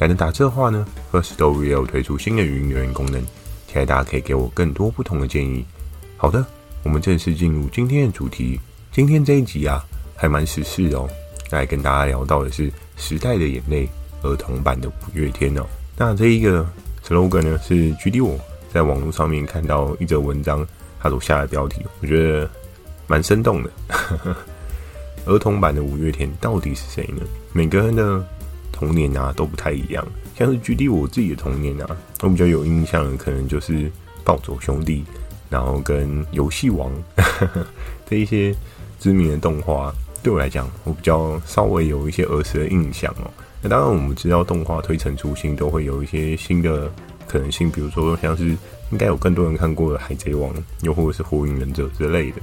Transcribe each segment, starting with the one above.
懒得打字的话呢，Firstory 也有推出新的语音留言功能，期待大家可以给我更多不同的建议。好的。我们正式进入今天的主题。今天这一集啊，还蛮时事哦。来跟大家聊到的是《时代的眼泪》儿童版的五月天哦。那这一个 slogan 呢，是 GD 我在网络上面看到一则文章，他所下的标题，我觉得蛮生动的。儿童版的五月天到底是谁呢？每个人的童年啊都不太一样。像是 GD 我自己的童年啊，我比较有印象的可能就是暴走兄弟。然后跟游戏王 这一些知名的动画，对我来讲，我比较稍微有一些儿时的印象哦。那当然，我们知道动画推陈出新，都会有一些新的可能性，比如说像是应该有更多人看过的《海贼王》，又或者是《火影忍者》之类的。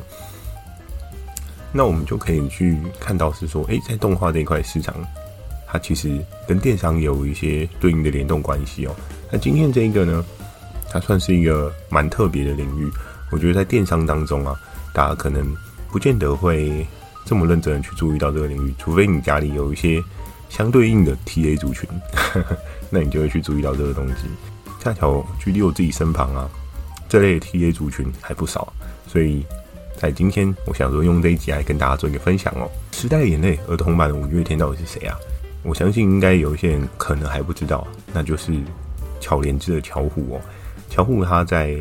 那我们就可以去看到是说，诶，在动画这一块市场，它其实跟电商有一些对应的联动关系哦。那今天这一个呢？它算是一个蛮特别的领域，我觉得在电商当中啊，大家可能不见得会这么认真的去注意到这个领域，除非你家里有一些相对应的 TA 族群，那你就会去注意到这个东西。恰巧距离我自己身旁啊，这类 TA 族群还不少，所以在今天我想说用这一集来跟大家做一个分享哦。时代的眼泪儿童版五月天到底是谁啊？我相信应该有一些人可能还不知道，那就是巧莲智的巧虎哦。巧虎他在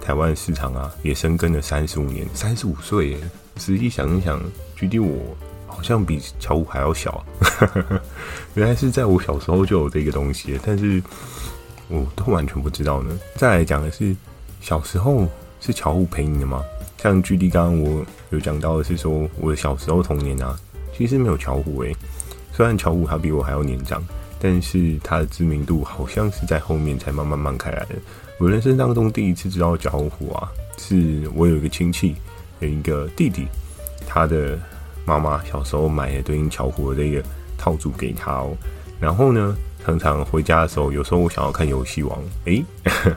台湾市场啊，也深耕了三十五年，三十五岁耶。实际想一想，距离我好像比巧虎还要小。原来是在我小时候就有这个东西，但是我都完全不知道呢。再来讲的是，小时候是巧虎陪你的吗？像距离刚刚我有讲到的是说，我的小时候童年啊，其实没有巧虎诶。虽然巧虎他比我还要年长，但是他的知名度好像是在后面才慢慢慢开来的。我人生当中第一次知道巧虎啊，是我有一个亲戚有一个弟弟，他的妈妈小时候买了对应巧虎的这个套组给他哦。然后呢，常常回家的时候，有时候我想要看游戏王，诶，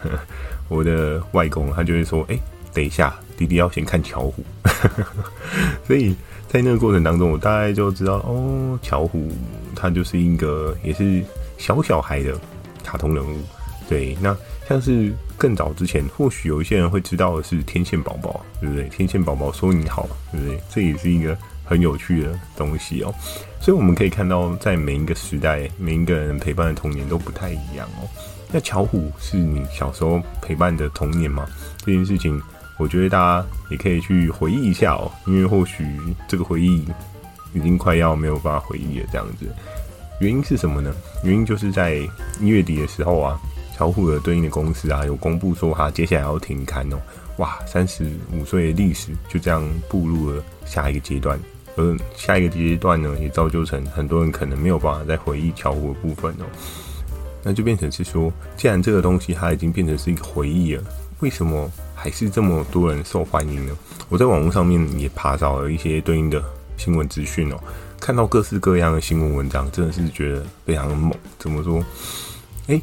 我的外公他就会说，诶，等一下，弟弟要先看巧虎。所以在那个过程当中，我大概就知道，哦，巧虎他就是一个也是小小孩的卡通人物。对，那像是更早之前，或许有一些人会知道的是天线宝宝，对不对？天线宝宝说你好，对不对？这也是一个很有趣的东西哦。所以我们可以看到，在每一个时代，每一个人陪伴的童年都不太一样哦。那巧虎是你小时候陪伴的童年吗？这件事情，我觉得大家也可以去回忆一下哦，因为或许这个回忆已经快要没有办法回忆了。这样子，原因是什么呢？原因就是在一月底的时候啊。巧虎的对应的公司啊，有公布说他接下来要停刊哦。哇，三十五岁的历史就这样步入了下一个阶段，而下一个阶段呢，也造就成很多人可能没有办法再回忆巧虎的部分哦。那就变成是说，既然这个东西它已经变成是一个回忆了，为什么还是这么多人受欢迎呢？我在网络上面也爬找了一些对应的新闻资讯哦，看到各式各样的新闻文章，真的是觉得非常的猛。怎么说？诶。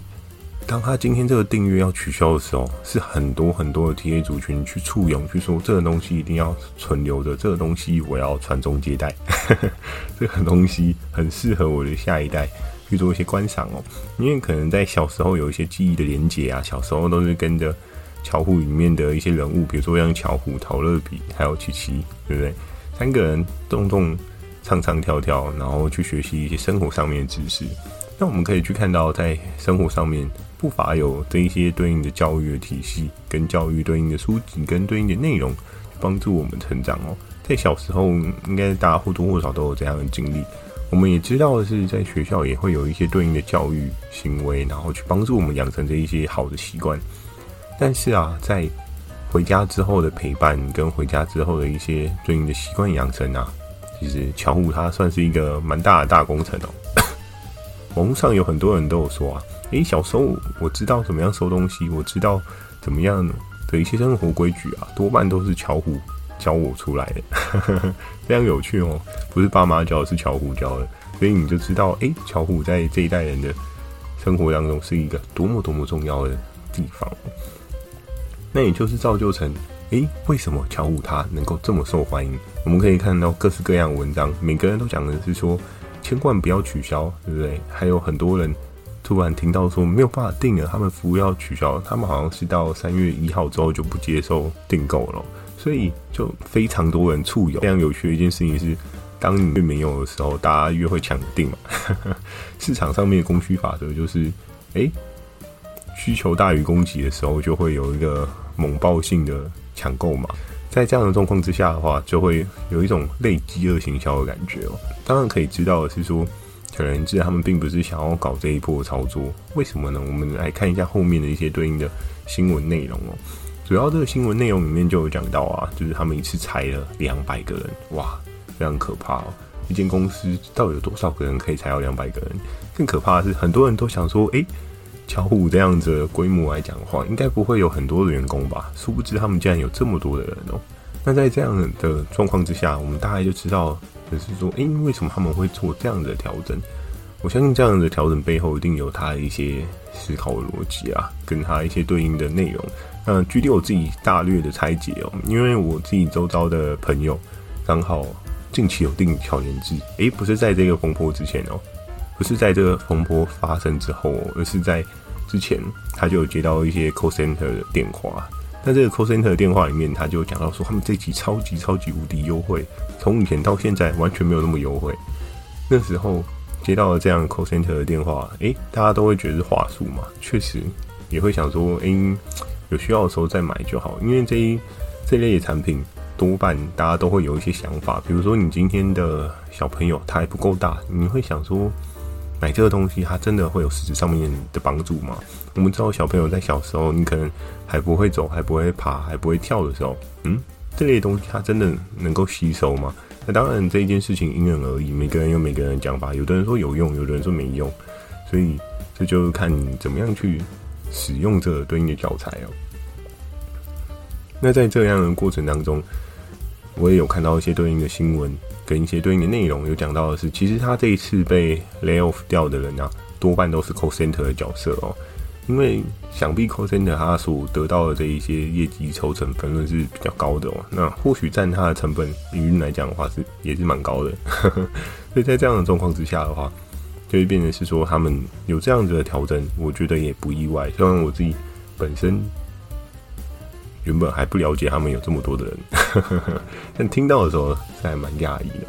当他今天这个订阅要取消的时候，是很多很多的 TA 族群去簇拥，去说这个东西一定要存留着，这个东西我要传宗接代，这个东西很适合我的下一代去做一些观赏哦。因为可能在小时候有一些记忆的连结啊，小时候都是跟着巧虎里面的一些人物，比如说像巧虎、陶乐比还有琪琪，对不对？三个人动动唱唱跳跳，然后去学习一些生活上面的知识。那我们可以去看到，在生活上面。不乏有这一些对应的教育的体系，跟教育对应的书籍，跟对应的内容，帮助我们成长哦。在小时候，应该大家或多或少都有这样的经历。我们也知道的是，在学校也会有一些对应的教育行为，然后去帮助我们养成这一些好的习惯。但是啊，在回家之后的陪伴，跟回家之后的一些对应的习惯养成啊，其实巧虎它算是一个蛮大的大工程哦。网络上有很多人都有说啊，诶、小时候我知道怎么样收东西，我知道怎么样的一些生活规矩啊，多半都是巧虎教我出来的，非常有趣哦。不是爸妈教，是巧虎教的，所以你就知道，诶、巧虎在这一代人的生活当中是一个多么多么重要的地方。那也就是造就成，诶、为什么乔五它能够这么受欢迎？我们可以看到各式各样的文章，每个人都讲的是说，千万不要取消，对不对？还有很多人突然听到说没有办法订了，他们服务要取消，他们好像是到三月一号之后就不接受订购了，所以就非常多人簇拥。非常有趣的一件事情是，当你越没有的时候，大家越会抢订嘛。市场上面的供需法则就是，诶、需求大于供给的时候，就会有一个猛爆性的抢购嘛。在这样的状况之下的话，就会有一种类饥饿行销的感觉哦。当然可以知道的是说，巧连智他们并不是想要搞这一波操作。为什么呢？我们来看一下后面的一些对应的新闻内容哦。主要这个新闻内容里面就有讲到啊，就是他们一次裁了两百个人，哇，非常可怕哦。一间公司到底有多少个人可以裁到两百个人？更可怕的是，很多人都想说，诶。巧虎这样子规模来讲的话，应该不会有很多的员工吧？殊不知他们竟然有这么多的人哦。那在这样的状况之下，我们大概就知道，就是说，诶，为什么他们会做这样的调整？我相信这样的调整背后一定有他的一些思考逻辑啊，跟他一些对应的内容。那具体我自己大略的拆解哦，因为我自己周遭的朋友刚好近期有订巧连智，诶，不是在这个风波之前哦，不是在这个风波发生之后，而是在。之前他就有接到一些 call center 的电话，那这个 call center 的电话里面，他就讲到说，他们这期超级超级无敌优惠，从以前到现在完全没有那么优惠。那时候接到了这样 call center 的电话，诶、大家都会觉得是话术嘛，确实也会想说，诶、有需要的时候再买就好，因为这一这类的产品多半大家都会有一些想法，比如说你今天的小朋友他还不够大，你会想说。买这个东西，它真的会有实质上面的帮助吗？我们知道小朋友在小时候，你可能还不会走，还不会爬，还不会跳的时候，嗯，这类东西它真的能够吸收吗？那当然，这一件事情因人而异，每个人有每个人的讲法，有的人说有用，有的人说没用，所以这就看你怎么样去使用这个对应的教材哦。那在这样的过程当中，我也有看到一些对应的新闻。跟一些对应的内容有讲到的是，其实他这一次被 lay off 掉的人啊，多半都是 call center 的角色哦。因为想必 call center 他所得到的这一些业绩抽成分论是比较高的哦。那或许占他的成本营运来讲的话，是也是蛮高的。所以在这样的状况之下的话，就会变成是说他们有这样子的调整，我觉得也不意外。虽然我自己本身。原本还不了解他们有这么多的人，但听到的时候是还蛮讶异的。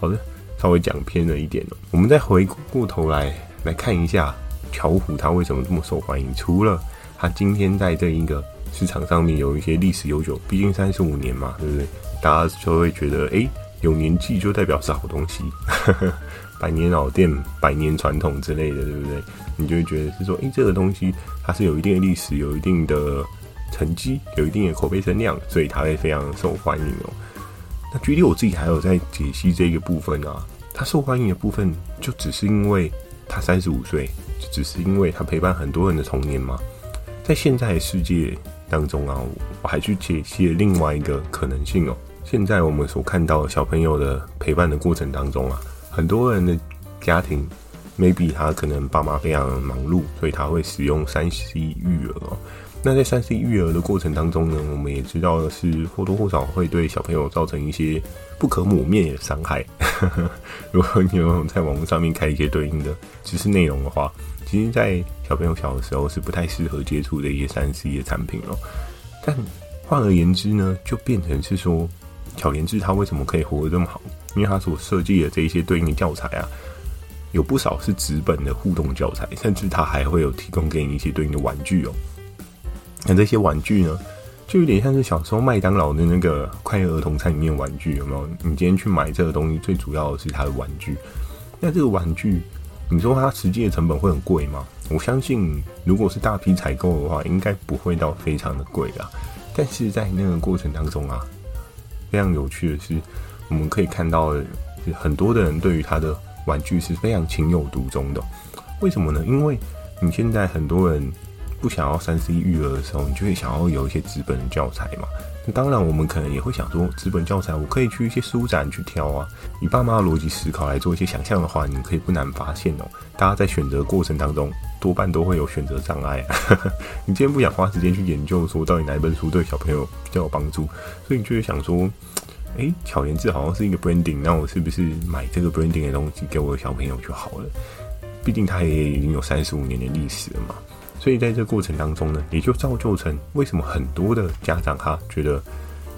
好的，稍微讲偏了一点哦。我们再回过头来来看一下巧虎，它为什么这么受欢迎？除了它今天在这一个市场上面有一些历史悠久，毕竟三十五年嘛，对不对？大家就会觉得，哎，有年纪就代表是好东西，百年老店、百年传统之类的，对不对？你就会觉得是说，哎，这个东西它是有一定的历史，有一定的。成绩有一定的口碑声量，所以他会非常受欢迎哦。那具体我自己还有在解析这个部分啊，他受欢迎的部分就只是因为他三十五岁，就只是因为他陪伴很多人的童年吗？在现在的世界当中啊，我还去解析另外一个可能性哦。现在我们所看到小朋友的陪伴的过程当中啊，很多人的家庭，maybe 他可能爸妈非常忙碌，所以他会使用 3C 育儿哦。那在三 C 育儿的过程当中呢，我们也知道的是或多或少会对小朋友造成一些不可磨灭的伤害。如果你有在网络上面看一些对应的知识内容的话，其实，在小朋友小的时候是不太适合接触的一些三 C 的产品哦。但换而言之呢，就变成是说，巧连智他为什么可以活得这么好？因为他所设计的这一些对应的教材啊，有不少是纸本的互动教材，甚至它还会有提供给你一些对应的玩具哦。那这些玩具呢，就有点像是小时候麦当劳的那个快乐儿童餐里面玩具，有没有？你今天去买这个东西，最主要的是它的玩具。那这个玩具，你说它实际的成本会很贵吗？我相信，如果是大批采购的话，应该不会到非常的贵啦。但是在那个过程当中啊，非常有趣的是，我们可以看到很多的人对于他的玩具是非常情有独钟的。为什么呢？因为你现在很多人不想要三 C 育儿的时候，你就会想要有一些纸本的教材嘛。那当然，我们可能也会想说，纸本教材我可以去一些书展去挑啊。以爸妈的逻辑思考来做一些想象的话，你可以不难发现哦，大家在选择过程当中，多半都会有选择障碍啊。你今天不想花时间去研究说到底哪一本书对小朋友比较有帮助，所以你就会想说，哎，巧言志好像是一个 branding，那我是不是买这个 branding 的东西给我的小朋友就好了？毕竟它也已经有三十五年的历史了嘛。所以在这个过程当中呢，也就造就成为什么很多的家长哈觉得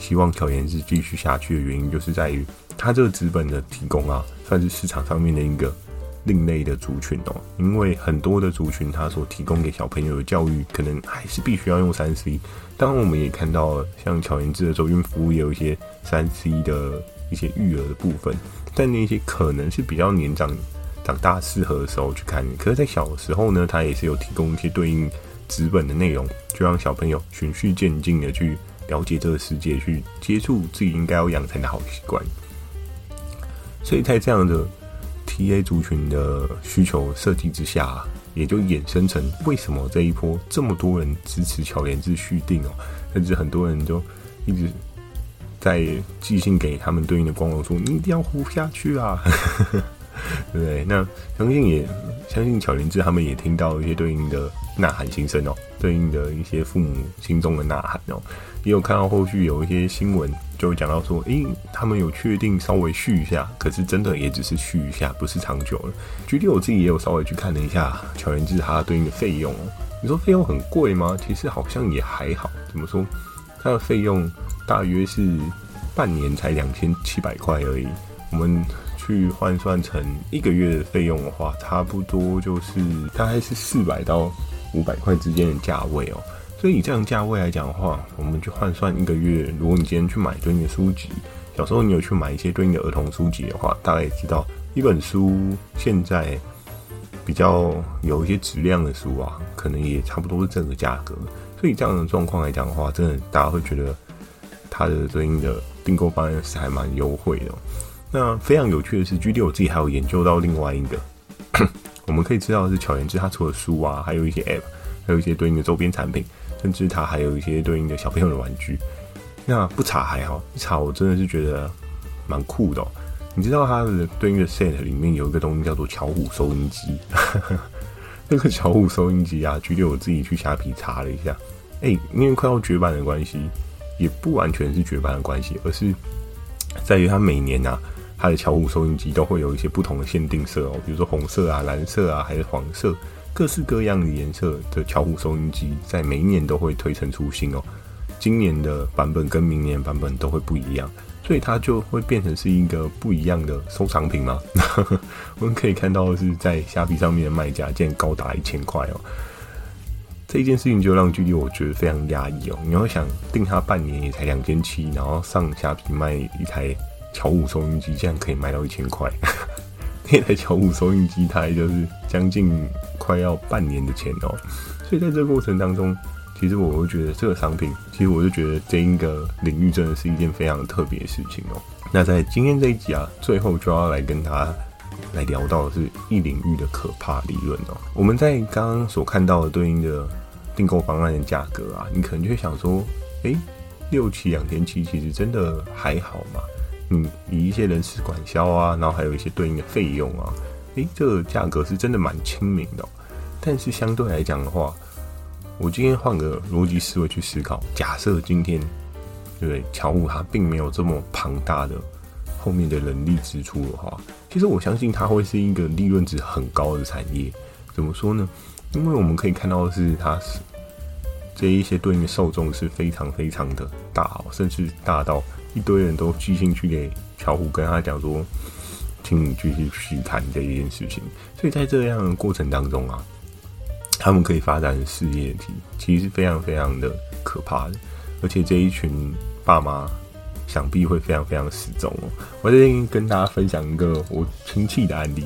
希望巧连智继续下去的原因，就是在于它这个资本的提供啊，算是市场上面的一个另类的族群哦。因为很多的族群，它所提供给小朋友的教育，可能还是必须要用三 C。当然，我们也看到像巧言智的周边服务，也有一些三 C 的一些育儿的部分，但那些可能是比较年长。长大适合的时候去看，可是，在小时候呢，它也是有提供一些对应纸本的内容，就让小朋友循序渐进的去了解这个世界，去接触自己应该要养成的好习惯。所以在这样的 TA 族群的需求设计之下，也就衍生成为什么这一波这么多人支持巧连智续订哦，甚至很多人就一直在寄信给他们对应的光荣说：“你一定要活下去啊！” 对不对？那相信也相信巧连智他们也听到一些对应的呐喊心声哦，对应的一些父母心中的呐喊哦，也有看到后续有一些新闻就讲到说，诶，他们有确定稍微续一下，可是真的也只是续一下，不是长久了。具体我自己也有稍微去看了一下巧连智它对应的费用哦，你说费用很贵吗？其实好像也还好，怎么说？它的费用大约是半年才两千七百块而已，我们。去换算成一个月的费用的话，差不多就是大概是四百到五百块之间的价位哦。所以以这样价位来讲的话，我们去换算一个月，如果你今天去买对应的书籍，小时候你有去买一些对应的儿童书籍的话，大概也知道一本书现在比较有一些质量的书啊，可能也差不多是这个价格。所以这样的状况来讲的话，真的大家会觉得它的对应的订购方案是还蛮优惠的。那非常有趣的是，GD 我自己还有研究到另外一个，我们可以知道的是巧言之它除了书啊，还有一些 App，还有一些对应的周边产品，甚至它还有一些对应的小朋友的玩具。那不查还好，一查我真的是觉得蛮酷的。你知道它的对应的 Set 里面有一个东西叫做巧虎收音机，那个巧虎收音机啊，GD 我自己去虾皮查了一下，哎，因为快要绝版的关系，也不完全是绝版的关系，而是在于它每年啊。它的巧虎收音机都会有一些不同的限定色哦，比如说红色啊、蓝色啊，还是黄色，各式各样的颜色的巧虎收音机，在每一年都会推陈出新哦。今年的版本跟明年版本都会不一样，所以它就会变成是一个不一样的收藏品嘛。我们可以看到的是，在虾皮上面的卖价竟然高达一千块哦。这件事情就让距离我觉得非常压抑哦。你要想定它半年也才两千七，然后上虾皮卖一台。巧虎收音机竟然可以卖到一千块，那台巧虎收音机它也就是将近快要半年的钱哦。所以在这个过程当中，其实我会觉得这个商品，其实我就觉得这一个领域真的是一件非常特别的事情哦。那在今天这一集啊，最后就要来跟大家来聊到的是一领域的可怕利润哦。我们在刚刚所看到的对应的订购方案的价格啊，你可能就会想说，哎，六期两千七其实真的还好吗？嗯，以一些人事管销啊，然后还有一些对应的费用啊，诶，这个价格是真的蛮亲民的。但是相对来讲的话，我今天换个逻辑思维去思考，假设今天对不对，巧虎它并没有这么庞大的后面的人力支出的话，其实我相信它会是一个利润值很高的产业。怎么说呢？因为我们可以看到的是，它是这一些对应的受众是非常非常的大哦，甚至大到。一堆人都寄信去给巧虎，跟他讲说，请你继续去谈这一件事情。所以在这样的过程当中啊，他们可以发展事业体，其实是非常非常的可怕的。而且这一群爸妈想必会非常非常失踪哦。我在这边跟大家分享一个我亲戚的案例，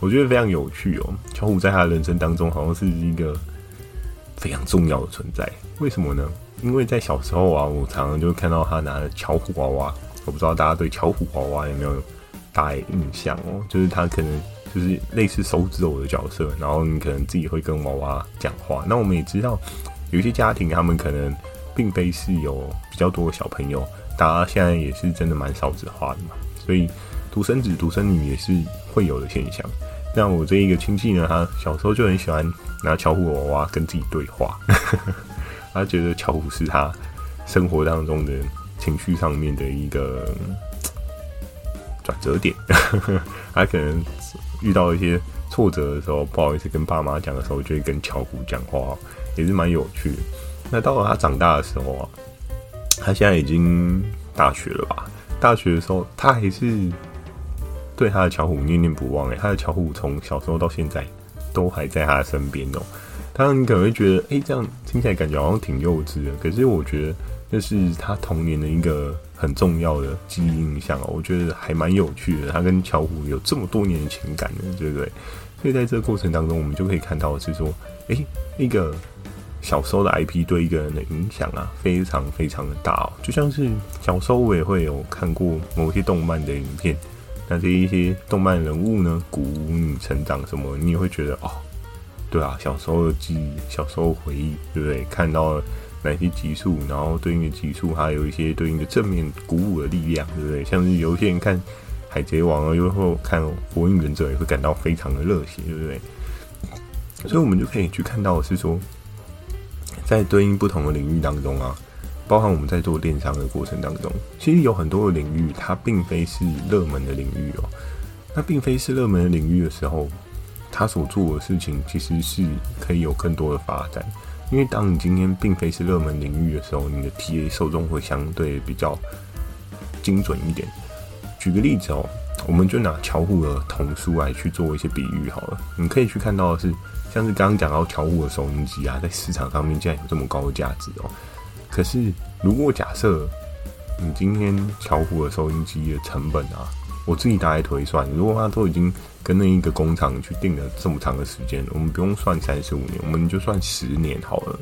我觉得非常有趣哦。巧虎在他的人生当中，好像是一个非常重要的存在。为什么呢？因为在小时候啊，我常常就看到他拿着巧虎娃娃，我不知道大家对巧虎娃娃有没有大印象哦？就是他可能就是类似手指偶的角色，然后你可能自己会跟娃娃讲话。那我们也知道，有些家庭他们可能并非是有比较多的小朋友，大家现在也是真的蛮少子化的嘛，所以独生子、独生女也是会有的现象。像我这一个亲戚呢，他小时候就很喜欢拿巧虎娃娃跟自己对话，他觉得巧虎是他生活当中的情绪上面的一个转折点，他可能遇到一些挫折的时候，不好意思跟爸妈讲的时候，就会跟巧虎讲话，也是蛮有趣的。那到了他长大的时候啊，他现在已经大学了吧？大学的时候，他还是。对他的巧虎念念不忘诶，他的巧虎从小时候到现在都还在他身边哦。当然你可能会觉得，诶，这样听起来感觉好像挺幼稚的。可是我觉得这是他童年的一个很重要的记忆印象哦。我觉得还蛮有趣的。他跟巧虎有这么多年的情感呢，对不对？所以在这个过程当中，我们就可以看到是说，诶，一个小时候的 IP 对一个人的影响啊，非常非常的大哦。就像是小时候我也会有看过某些动漫的影片。那这一些动漫人物呢，鼓舞你成长什么，你也会觉得哦，对啊，小时候的记忆，小时候回忆，对不对？看到哪些集数，然后对应的集数，还有一些对应的正面鼓舞的力量，对不对？像是有些人看海贼王啊，又或看火影忍者，也会感到非常的热血，对不对？所以，我们就可以去看到的是说，在对应不同的领域当中啊。包含我们在做电商的过程当中，其实有很多的领域，它并非是热门的领域哦。那并非是热门的领域的时候，他所做的事情其实是可以有更多的发展。因为当你今天并非是热门领域的时候，你的 TA 受众会相对比较精准一点。举个例子哦，我们就拿巧虎的童书来去做一些比喻好了。你可以去看到的是，像是刚刚讲到巧虎的收音机啊，在市场上面竟然有这么高的价值哦。可是，如果假设你今天巧虎的收音机的成本啊，我自己大概推算，如果它都已经跟那一个工厂去订了这么长的时间，我们不用算三十五年，我们就算十年好了。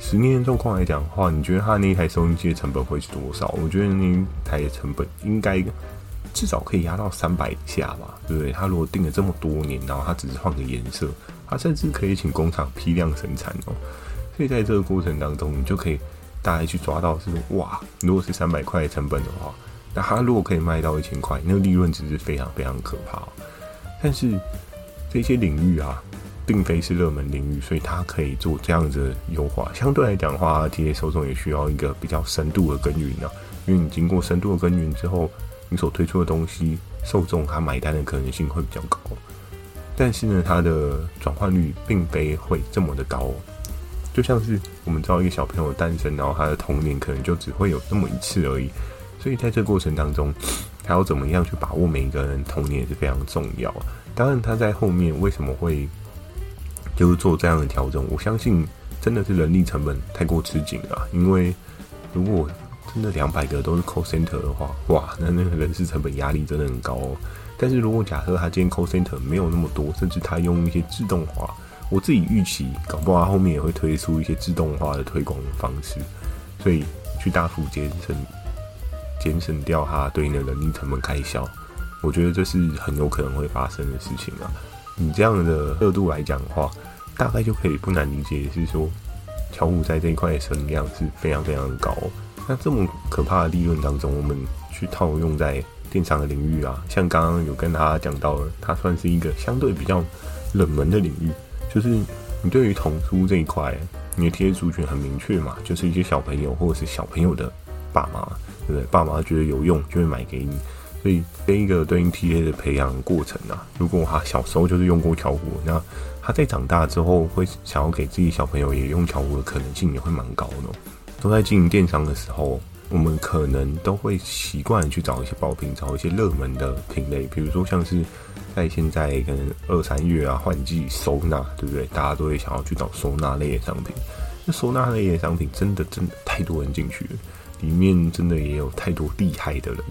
十年的状况来讲的话，你觉得它那一台收音机的成本会是多少？我觉得那一台的成本应该至少可以压到三百以下吧，对不对？它如果订了这么多年，然后它只是换个颜色，它甚至可以请工厂批量生产哦。所以在这个过程当中，你就可以。大家去抓到是，哇，如果是三百块的成本的话，那它如果可以卖到一千块，那个利润值是非常非常可怕。但是这些领域啊，并非是热门领域，所以它可以做这样子的优化。相对来讲的话，TA 受众也需要一个比较深度的耕耘啊，因为你经过深度的耕耘之后，你所推出的东西，受众他买单的可能性会比较高。但是呢，它的转换率并非会这么的高。就像是我们知道一个小朋友的诞生，然后他的童年可能就只会有那么一次而已，所以在这个过程当中，他要怎么样去把握每一个人童年是非常重要。当然，他在后面为什么会就是做这样的调整？我相信真的是人力成本太过吃紧了。因为如果真的两百个都是 call center 的话，哇，那那个人事成本压力真的很高哦。但是如果假设他今天 call center 没有那么多，甚至他用一些自动化。我自己预期，搞不好后面也会推出一些自动化的推广方式，所以去大幅节省、节省掉它对应的人力成本开销。我觉得这是很有可能会发生的事情啊。你这样的热度来讲的话，大概就可以不难理解，是说巧虎在这一块的声量是非常非常的高。那这么可怕的利润当中，我们去套用在电商的领域啊，像刚刚有跟大家讲到的，它算是一个相对比较冷门的领域。就是你对于童书这一块，你的 TA 族群很明确嘛，就是一些小朋友或者是小朋友的爸妈，对不对？爸妈觉得有用就会买给你，所以这一个对应 TA 的培养过程啊，如果他小时候就是用过巧虎，那他在长大之后会想要给自己小朋友也用巧虎的可能性也会蛮高的。都在经营电商的时候，我们可能都会习惯去找一些爆品，找一些热门的品类，比如说像是。在现在可能二三月啊，换季收纳，对不对？大家都会想要去找收纳类的商品。那收纳类的商品真的真的太多人进去了，里面真的也有太多厉害的人，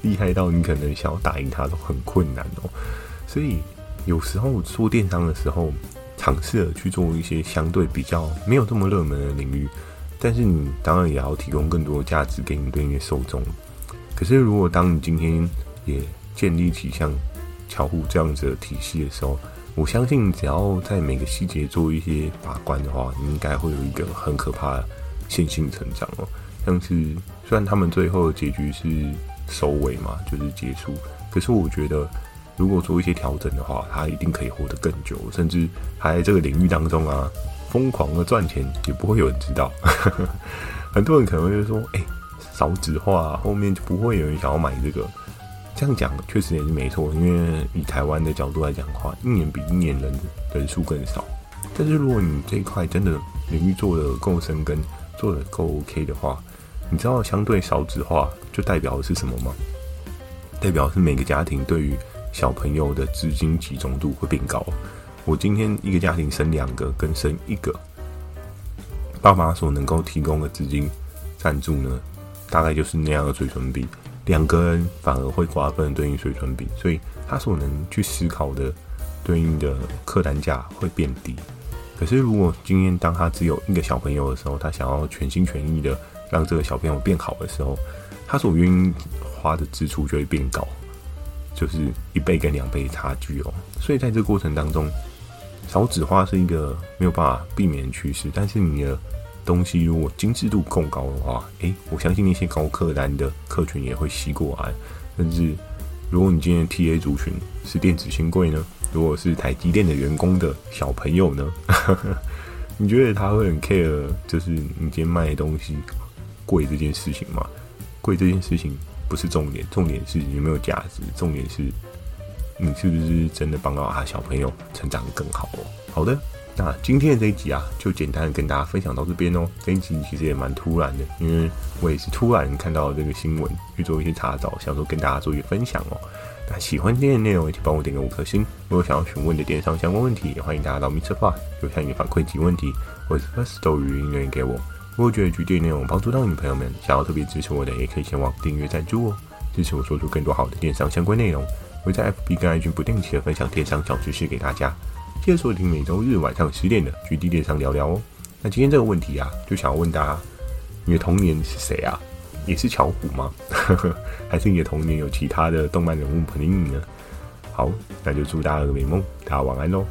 厉害到你可能想要打赢他都很困难哦。所以有时候做电商的时候，尝试着去做一些相对比较没有这么热门的领域，但是你当然也要提供更多的价值给你对应的受众。可是如果当你今天也建立起像巧虎这样子的体系的时候，我相信只要在每个细节做一些把关的话，你应该会有一个很可怕的线性成长哦。像是虽然他们最后的结局是收尾嘛，就是结束，可是我觉得如果做一些调整的话，他一定可以活得更久，甚至还在这个领域当中啊，疯狂的赚钱，也不会有人知道。很多人可能会说：“哎、少子化，后面就不会有人想要买这个。”这样讲确实也是没错，因为以台湾的角度来讲的话，一年比一年人人数更少。但是如果你这一块真的领域做得够深耕，做得够 OK 的话，你知道相对少子化就代表的是什么吗？代表是每个家庭对于小朋友的资金集中度会变高。我今天一个家庭生两个跟生一个，爸妈所能够提供的资金赞助呢，大概就是那样的水准比。两个人反而会瓜分对应水准比，所以他所能去思考的对应的客单价会变低。可是如果今天当他只有一个小朋友的时候，他想要全心全意的让这个小朋友变好的时候，他所愿意花的支出就会变高，就是一倍跟两倍差距哦。所以在这个过程当中，少子化是一个没有办法避免的趋势，但是你的。东西如果精致度够高的话，诶、我相信那些高客单的客群也会吸过来。甚至，如果你今天 TA 族群是电子新贵呢？如果是台积电的员工的小朋友呢？你觉得他会很 care？就是你今天卖的东西贵这件事情吗？贵这件事情不是重点，重点是有没有价值，重点是你是不是真的帮到他小朋友成长更好哦？好的。那今天的这一集啊，就简单跟大家分享到这边哦。这一集其实也蛮突然的，因为我也是突然看到这个新闻，去做一些查找，想说跟大家做一些分享哦。那喜欢今天的内容，也请帮我点个五颗星。如果想要询问的电商相关问题，也欢迎大家到 MixerBox 留下你的反馈及问题，或是 Firstory 语音留言给我。如果觉得今天内容帮助到你朋友们，想要特别支持我的，也可以前往订阅赞助哦，支持我说出更多好的电商相关内容。会在 FB 跟 IG 不定期的分享电商小知识给大家。记得收听每周日晚上十点的《局地电商聊聊》哦。那今天这个问题啊，就想要问大家：你的童年是谁啊？也是巧虎吗？还是你的童年有其他的动漫人物陪你呢？好，那就祝大家有个美梦，大家晚安喽。